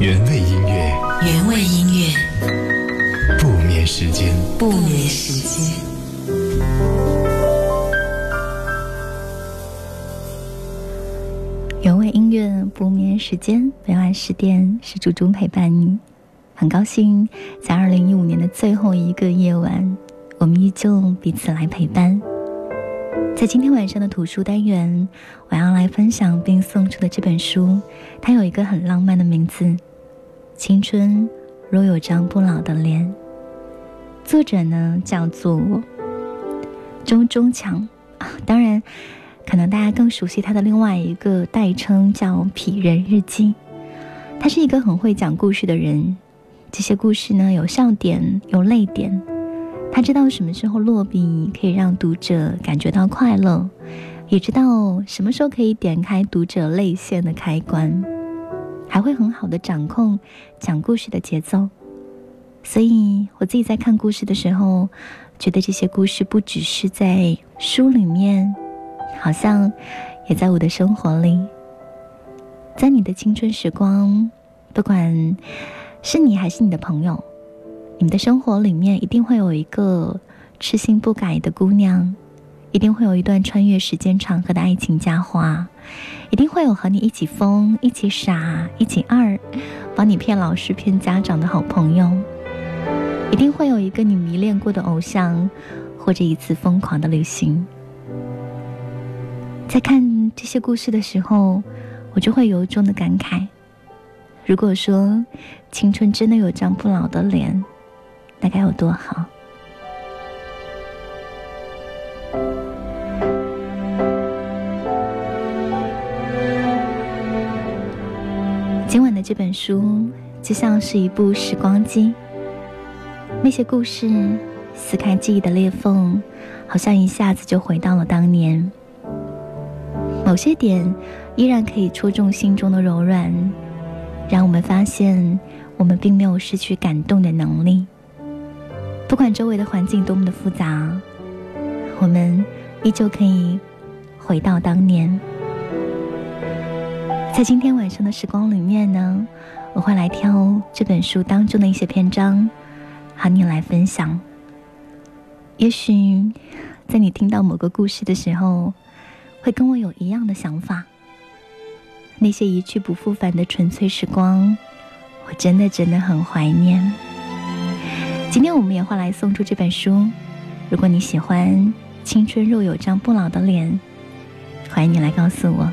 原味音乐，原味音乐，不眠时间，不眠时间。原味音乐，不眠时间，每晚十点是猪猪陪伴你。很高兴在二零一五年的最后一个夜晚，我们依旧彼此来陪伴。在今天晚上的图书单元，我要来分享并送出的这本书，它有一个很浪漫的名字，《青春若有张不老的脸》。作者呢叫做周中强啊，当然，可能大家更熟悉他的另外一个代称叫《痞人日记》。他是一个很会讲故事的人，这些故事呢有笑点，有泪点。他知道什么时候落笔可以让读者感觉到快乐，也知道什么时候可以点开读者泪腺的开关，还会很好的掌控讲故事的节奏。所以我自己在看故事的时候，觉得这些故事不只是在书里面，好像也在我的生活里。在你的青春时光，不管是你还是你的朋友。你们的生活里面一定会有一个痴心不改的姑娘，一定会有一段穿越时间长河的爱情佳话，一定会有和你一起疯、一起傻、一起二，帮你骗老师、骗家长的好朋友，一定会有一个你迷恋过的偶像，或者一次疯狂的旅行。在看这些故事的时候，我就会由衷的感慨：如果说青春真的有张不老的脸。那该有多好！这本书就像是一部时光机，那些故事撕开记忆的裂缝，好像一下子就回到了当年。某些点依然可以戳中心中的柔软，让我们发现我们并没有失去感动的能力。不管周围的环境多么的复杂，我们依旧可以回到当年。在今天晚上的时光里面呢，我会来挑这本书当中的一些篇章，和你来分享。也许在你听到某个故事的时候，会跟我有一样的想法。那些一去不复返的纯粹时光，我真的真的很怀念。今天我们也会来送出这本书。如果你喜欢《青春若有张不老的脸》，欢迎你来告诉我，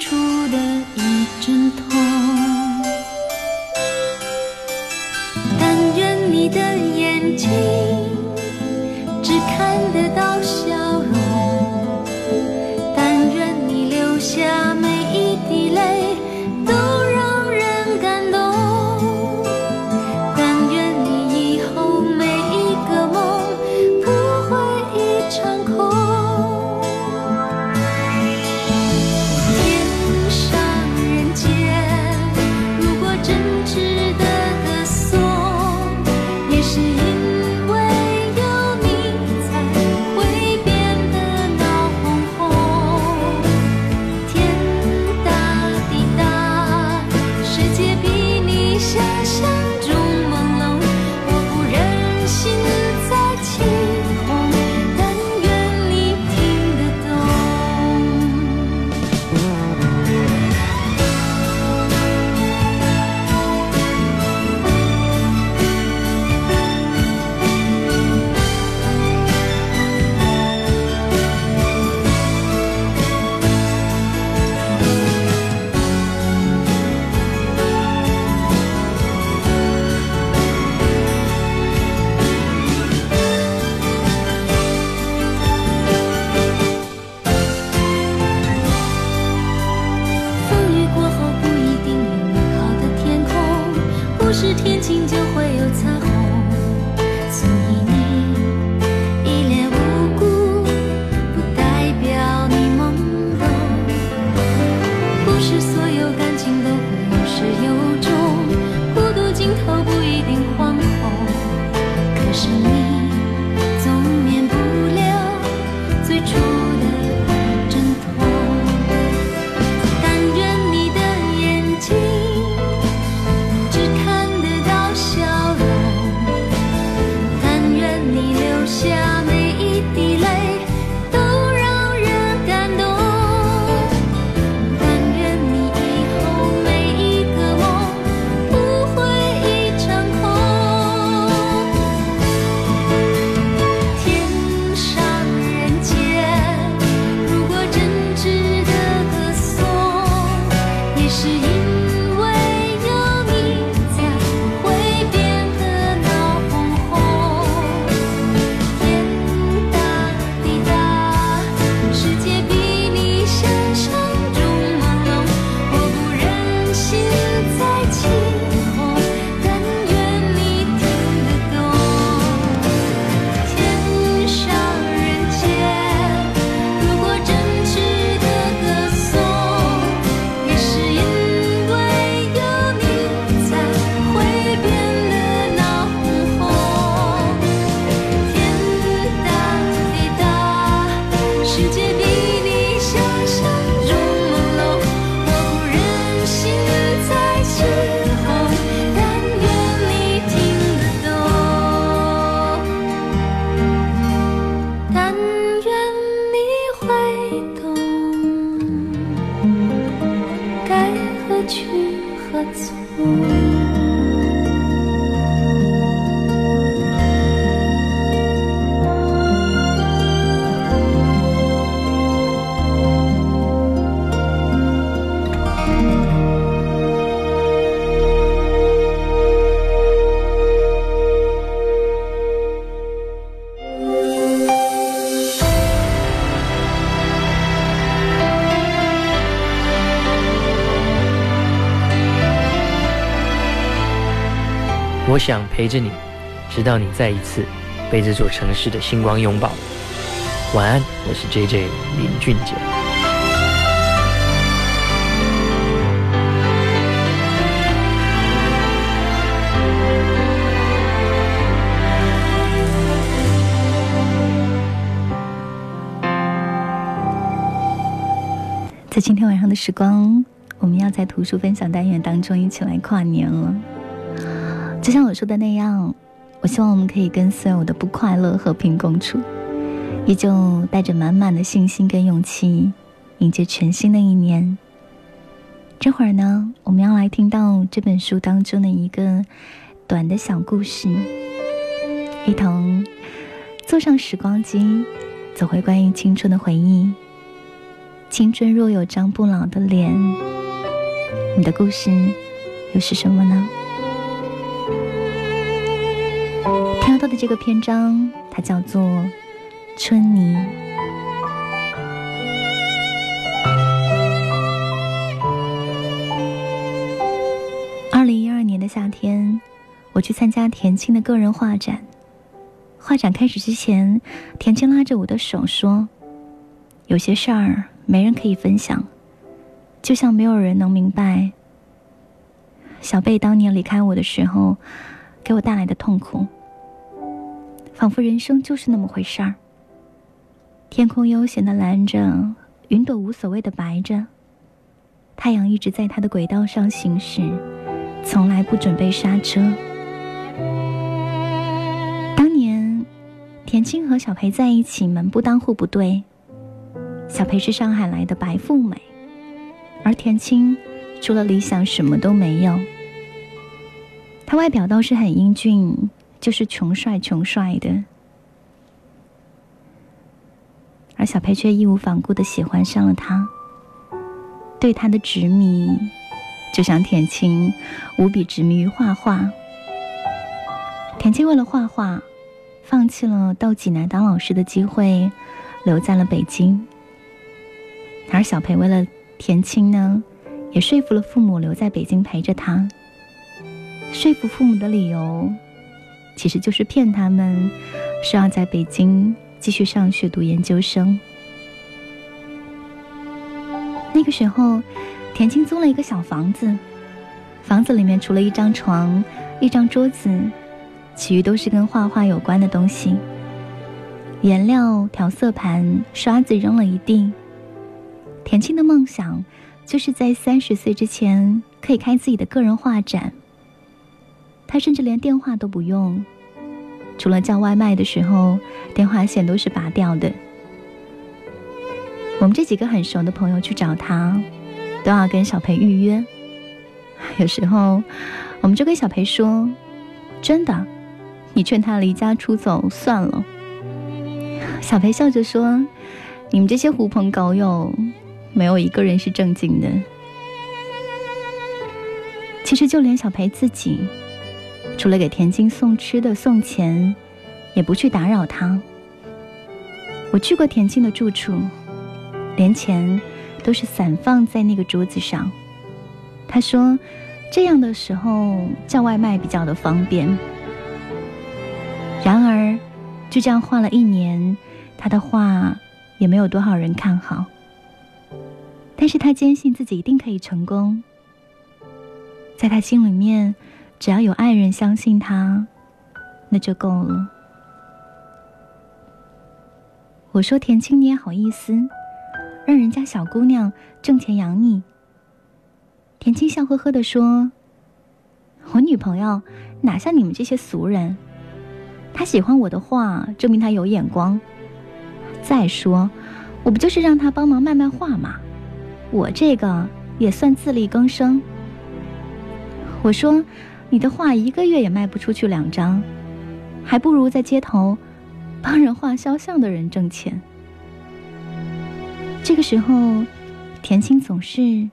出的一阵痛。我想陪着你，直到你再一次被这座城市的星光拥抱。晚安，我是 J J 林俊杰。在今天晚上的时光，我们要在图书分享单元当中一起来跨年了。就像我说的那样，我希望我们可以跟所有的不快乐和平共处，依旧带着满满的信心跟勇气，迎接全新的一年。这会儿呢，我们要来听到这本书当中的一个短的小故事，一同坐上时光机，走回关于青春的回忆。青春若有张不老的脸，你的故事又是什么呢？到的这个篇章，它叫做《春泥》。二零一二年的夏天，我去参加田青的个人画展。画展开始之前，田青拉着我的手说：“有些事儿没人可以分享，就像没有人能明白小贝当年离开我的时候给我带来的痛苦。”仿佛人生就是那么回事儿。天空悠闲的蓝着，云朵无所谓的白着。太阳一直在它的轨道上行驶，从来不准备刹车。当年，田青和小裴在一起门不当户不对。小裴是上海来的白富美，而田青除了理想什么都没有。他外表倒是很英俊。就是穷帅穷帅的，而小裴却义无反顾的喜欢上了他。对他的执迷，就像田青无比执迷于画画。田青为了画画，放弃了到济南当老师的机会，留在了北京。而小裴为了田青呢，也说服了父母留在北京陪着他。说服父母的理由。其实就是骗他们，说要在北京继续上学读研究生。那个时候，田青租了一个小房子，房子里面除了一张床、一张桌子，其余都是跟画画有关的东西。颜料、调色盘、刷子扔了一地。田青的梦想，就是在三十岁之前可以开自己的个人画展。他甚至连电话都不用，除了叫外卖的时候，电话线都是拔掉的。我们这几个很熟的朋友去找他，都要跟小裴预约。有时候，我们就跟小裴说：“真的，你劝他离家出走算了。”小裴笑着说：“你们这些狐朋狗友，没有一个人是正经的。”其实就连小裴自己，除了给田青送吃的、送钱，也不去打扰他。我去过田青的住处，连钱都是散放在那个桌子上。他说，这样的时候叫外卖比较的方便。然而，就这样画了一年，他的画也没有多少人看好。但是他坚信自己一定可以成功。在他心里面，只要有爱人相信他，那就够了。我说：“田青，你也好意思，让人家小姑娘挣钱养你？”田青笑呵呵的说：“我女朋友哪像你们这些俗人？她喜欢我的画，证明她有眼光。再说，我不就是让她帮忙卖卖画吗？我这个也算自力更生。”我说：“你的画一个月也卖不出去两张，还不如在街头帮人画肖像的人挣钱。”这个时候，田青总是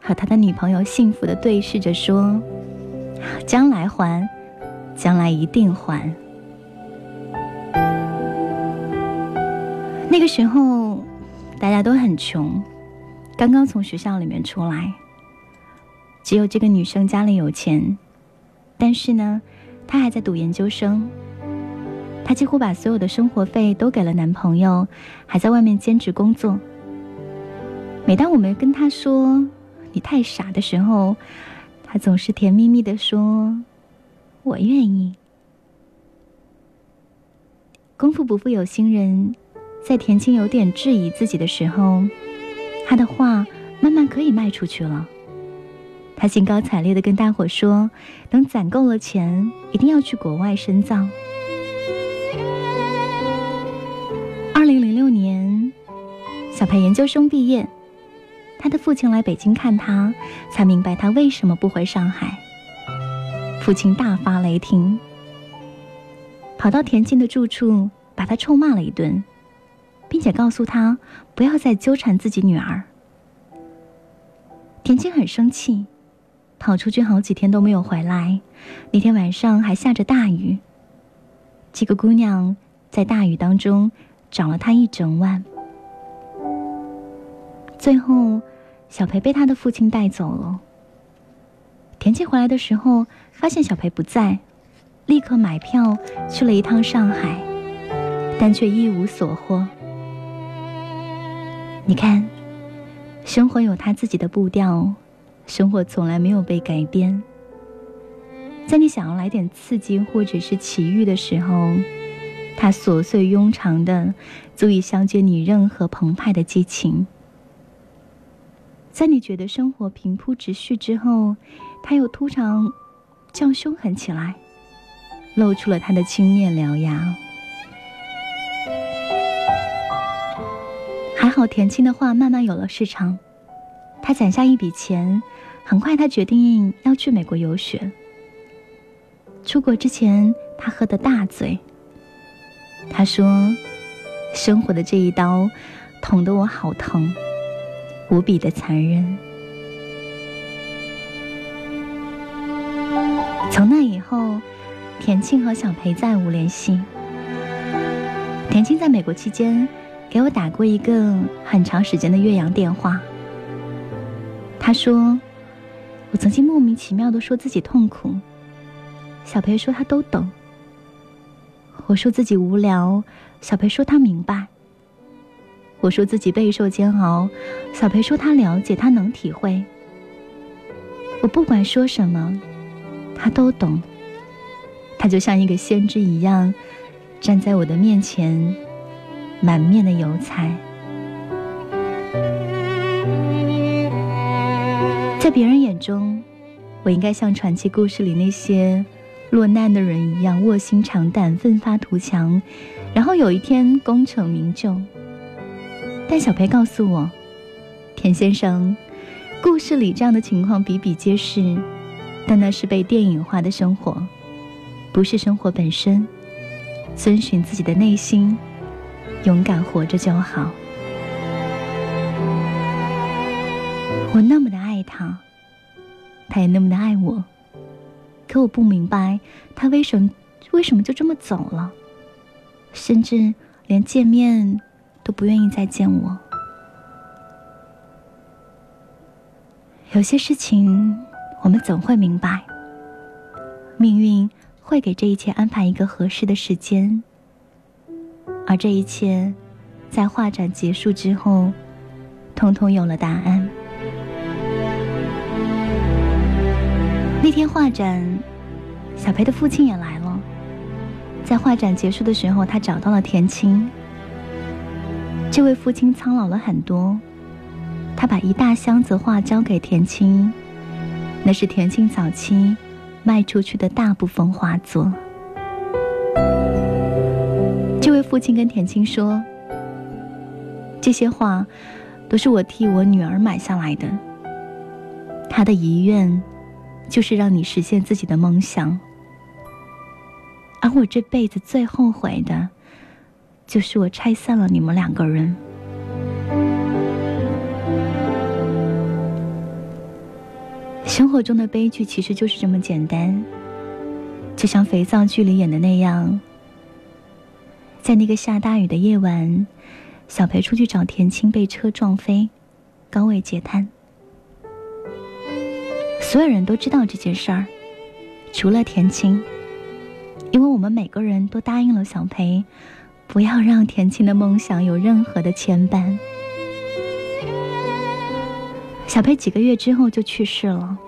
和他的女朋友幸福的对视着说：“将来还，将来一定还。”那个时候，大家都很穷，刚刚从学校里面出来。只有这个女生家里有钱，但是呢，她还在读研究生。她几乎把所有的生活费都给了男朋友，还在外面兼职工作。每当我们跟她说“你太傻”的时候，她总是甜蜜蜜的说：“我愿意。”功夫不负有心人，在田青有点质疑自己的时候，他的画慢慢可以卖出去了。他兴高采烈地跟大伙说：“等攒够了钱，一定要去国外深造。”二零零六年，小培研究生毕业，他的父亲来北京看他，才明白他为什么不回上海。父亲大发雷霆，跑到田青的住处，把他臭骂了一顿，并且告诉他不要再纠缠自己女儿。田青很生气。跑出去好几天都没有回来，那天晚上还下着大雨。几个姑娘在大雨当中找了他一整晚，最后小裴被他的父亲带走了。田七回来的时候发现小裴不在，立刻买票去了一趟上海，但却一无所获。你看，生活有他自己的步调。生活从来没有被改变。在你想要来点刺激或者是奇遇的时候，它琐碎庸常的，足以消解你任何澎湃的激情。在你觉得生活平铺直叙之后，它又突然降凶狠起来，露出了它的青面獠牙。还好田青的话慢慢有了市场，他攒下一笔钱。很快，他决定要去美国游学。出国之前，他喝的大醉。他说：“生活的这一刀，捅得我好疼，无比的残忍。”从那以后，田庆和小裴再无联系。田青在美国期间，给我打过一个很长时间的岳阳电话。他说。我曾经莫名其妙的说自己痛苦，小裴说他都懂。我说自己无聊，小裴说他明白。我说自己备受煎熬，小裴说他了解，他能体会。我不管说什么，他都懂。他就像一个先知一样，站在我的面前，满面的油彩。在别人眼中，我应该像传奇故事里那些落难的人一样卧薪尝胆、奋发图强，然后有一天功成名就。但小裴告诉我，田先生，故事里这样的情况比比皆是，但那是被电影化的生活，不是生活本身。遵循自己的内心，勇敢活着就好。我那么的爱他，他也那么的爱我。可我不明白，他为什么为什么就这么走了，甚至连见面都不愿意再见我。有些事情，我们总会明白，命运会给这一切安排一个合适的时间，而这一切，在画展结束之后，通通有了答案。天画展，小裴的父亲也来了。在画展结束的时候，他找到了田青。这位父亲苍老了很多，他把一大箱子画交给田青，那是田青早期卖出去的大部分画作。这位父亲跟田青说：“这些画都是我替我女儿买下来的，她的遗愿。”就是让你实现自己的梦想，而我这辈子最后悔的，就是我拆散了你们两个人。生活中的悲剧其实就是这么简单，就像肥皂剧里演的那样，在那个下大雨的夜晚，小裴出去找田青，被车撞飞，高位截瘫。所有人都知道这件事儿，除了田青，因为我们每个人都答应了小裴，不要让田青的梦想有任何的牵绊。小裴几个月之后就去世了，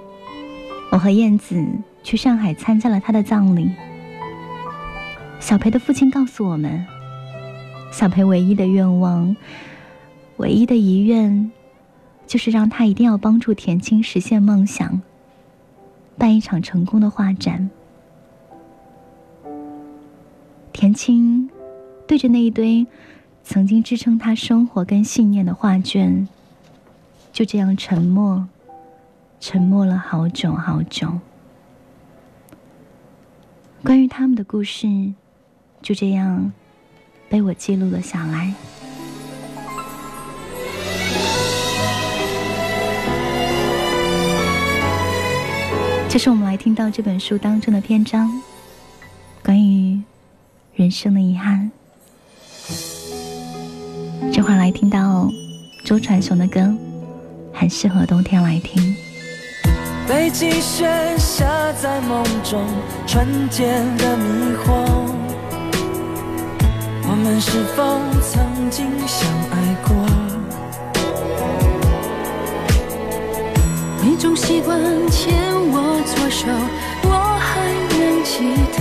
我和燕子去上海参加了他的葬礼。小裴的父亲告诉我们，小裴唯一的愿望，唯一的遗愿，就是让他一定要帮助田青实现梦想。办一场成功的画展。田青对着那一堆曾经支撑他生活跟信念的画卷，就这样沉默，沉默了好久好久。关于他们的故事，就这样被我记录了下来。这是我们来听到这本书当中的篇章，关于人生的遗憾。这会儿来听到周传雄的歌，很适合冬天来听。北极雪下在梦中，纯洁的迷惑。我们是否曾经相爱过？总习惯牵我左手，我还能记得。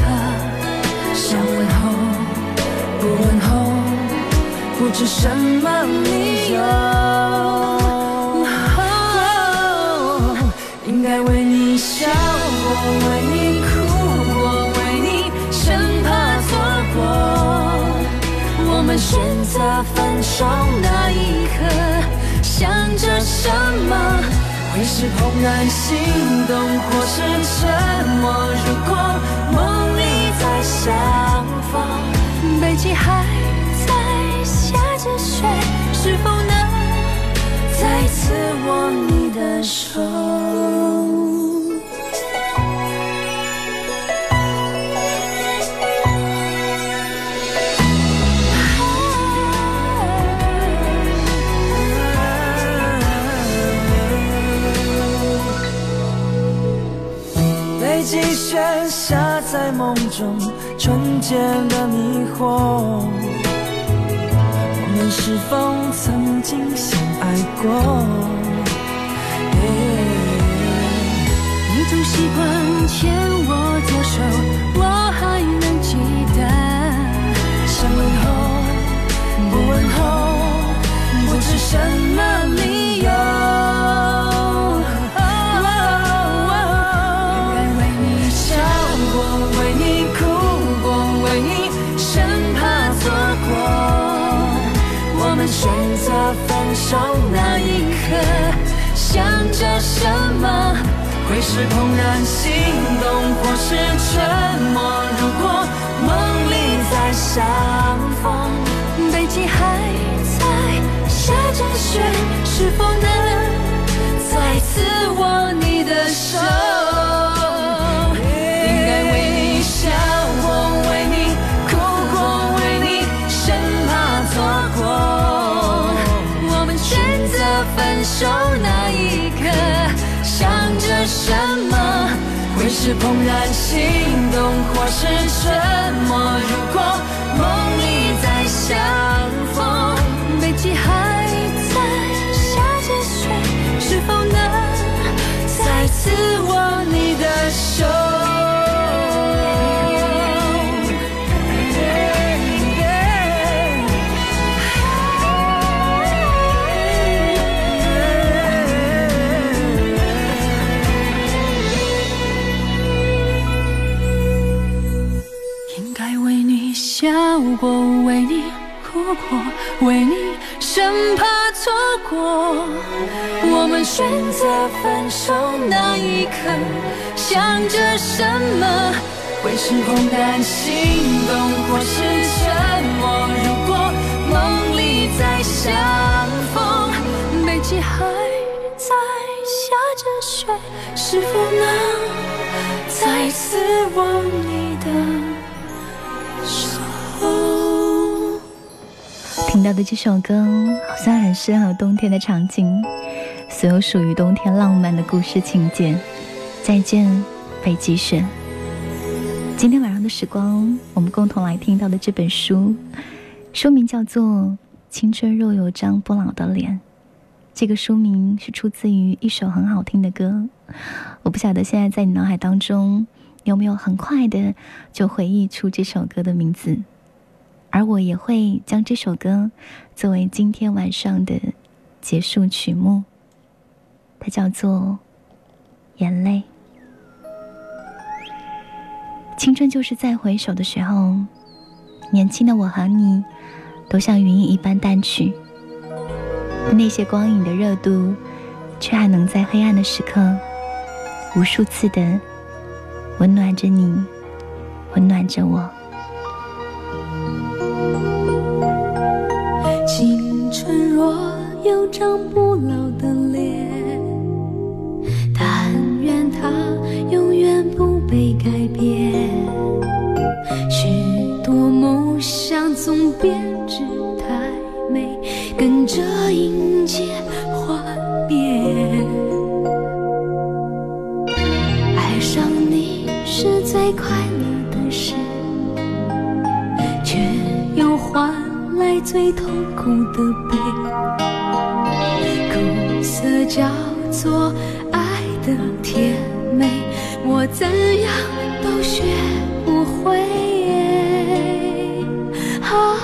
想问候，不问候，不知什么理由。应该为你笑过，为你哭过，为你生怕错过。我们选择分手那一刻，想着什么？会是怦然心动，或是沉默？如果梦里再相逢，北极还在下着雪，是否能再次握你的手？下在梦中，纯洁的迷惑。我们是否曾经相爱过？你总习惯牵我左手，我还能记得。想问候，不问候，不知什么选择分手那一刻，想着什么？会是怦然心动，或是沉默？如果梦里再相逢，北极还在下着雪，是否能再次握你的手？手那一刻，想着什么，会是怦然心动或是沉默？如果梦里再相逢，北极还在下着雪，是否能再次望？为你生怕错过。我们选择分手那一刻，想着什么？会是怦然心动，或是沉默？如果梦里再相逢，北极还在下着雪，是否能再次握你的？听到的这首歌好像很适合冬天的场景，所有属于冬天浪漫的故事情节。再见，北极雪。今天晚上的时光，我们共同来听到的这本书，书名叫做《青春若有张不老的脸》。这个书名是出自于一首很好听的歌，我不晓得现在在你脑海当中有没有很快的就回忆出这首歌的名字。而我也会将这首歌作为今天晚上的结束曲目，它叫做《眼泪》。青春就是在回首的时候，年轻的我和你都像云一般淡去，那些光影的热度，却还能在黑暗的时刻，无数次的温暖着你，温暖着我。最痛苦的悲。苦涩叫做爱的甜美，我怎样都学不会。啊，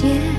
结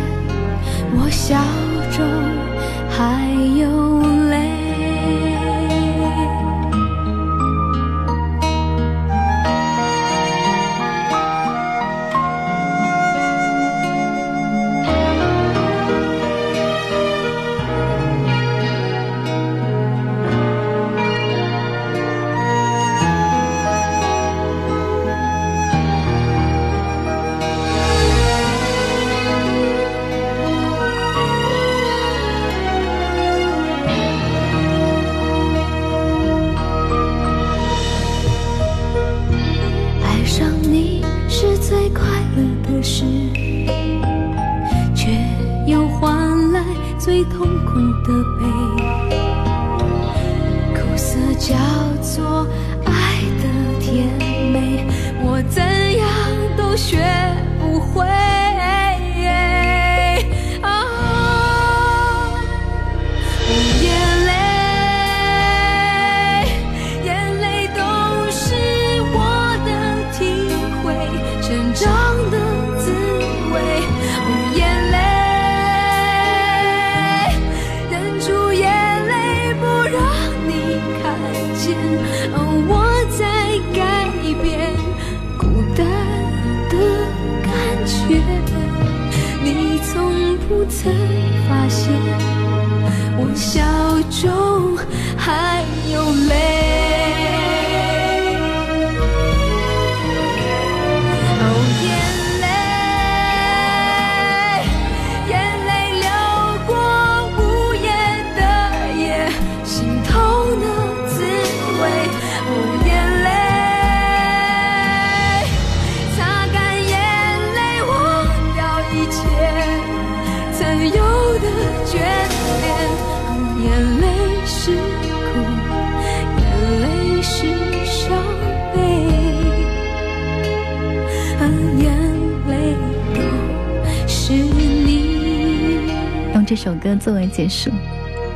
是苦，眼泪是伤悲，啊，眼泪都是你。用这首歌作为结束。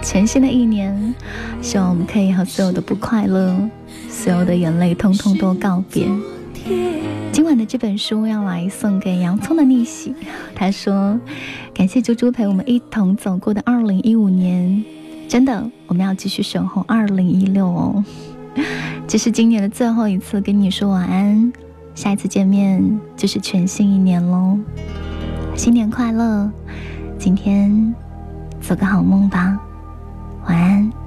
全新的一年，希望我们可以和所有的不快乐、所有的眼泪，通通都告别。今晚的这本书要来送给洋葱的逆袭。他说：“感谢猪猪陪我们一同走过的2015年，真的们要继续守候二零一六哦。这是今年的最后一次跟你说晚安，下一次见面就是全新一年喽。新年快乐！今天做个好梦吧。”晚安。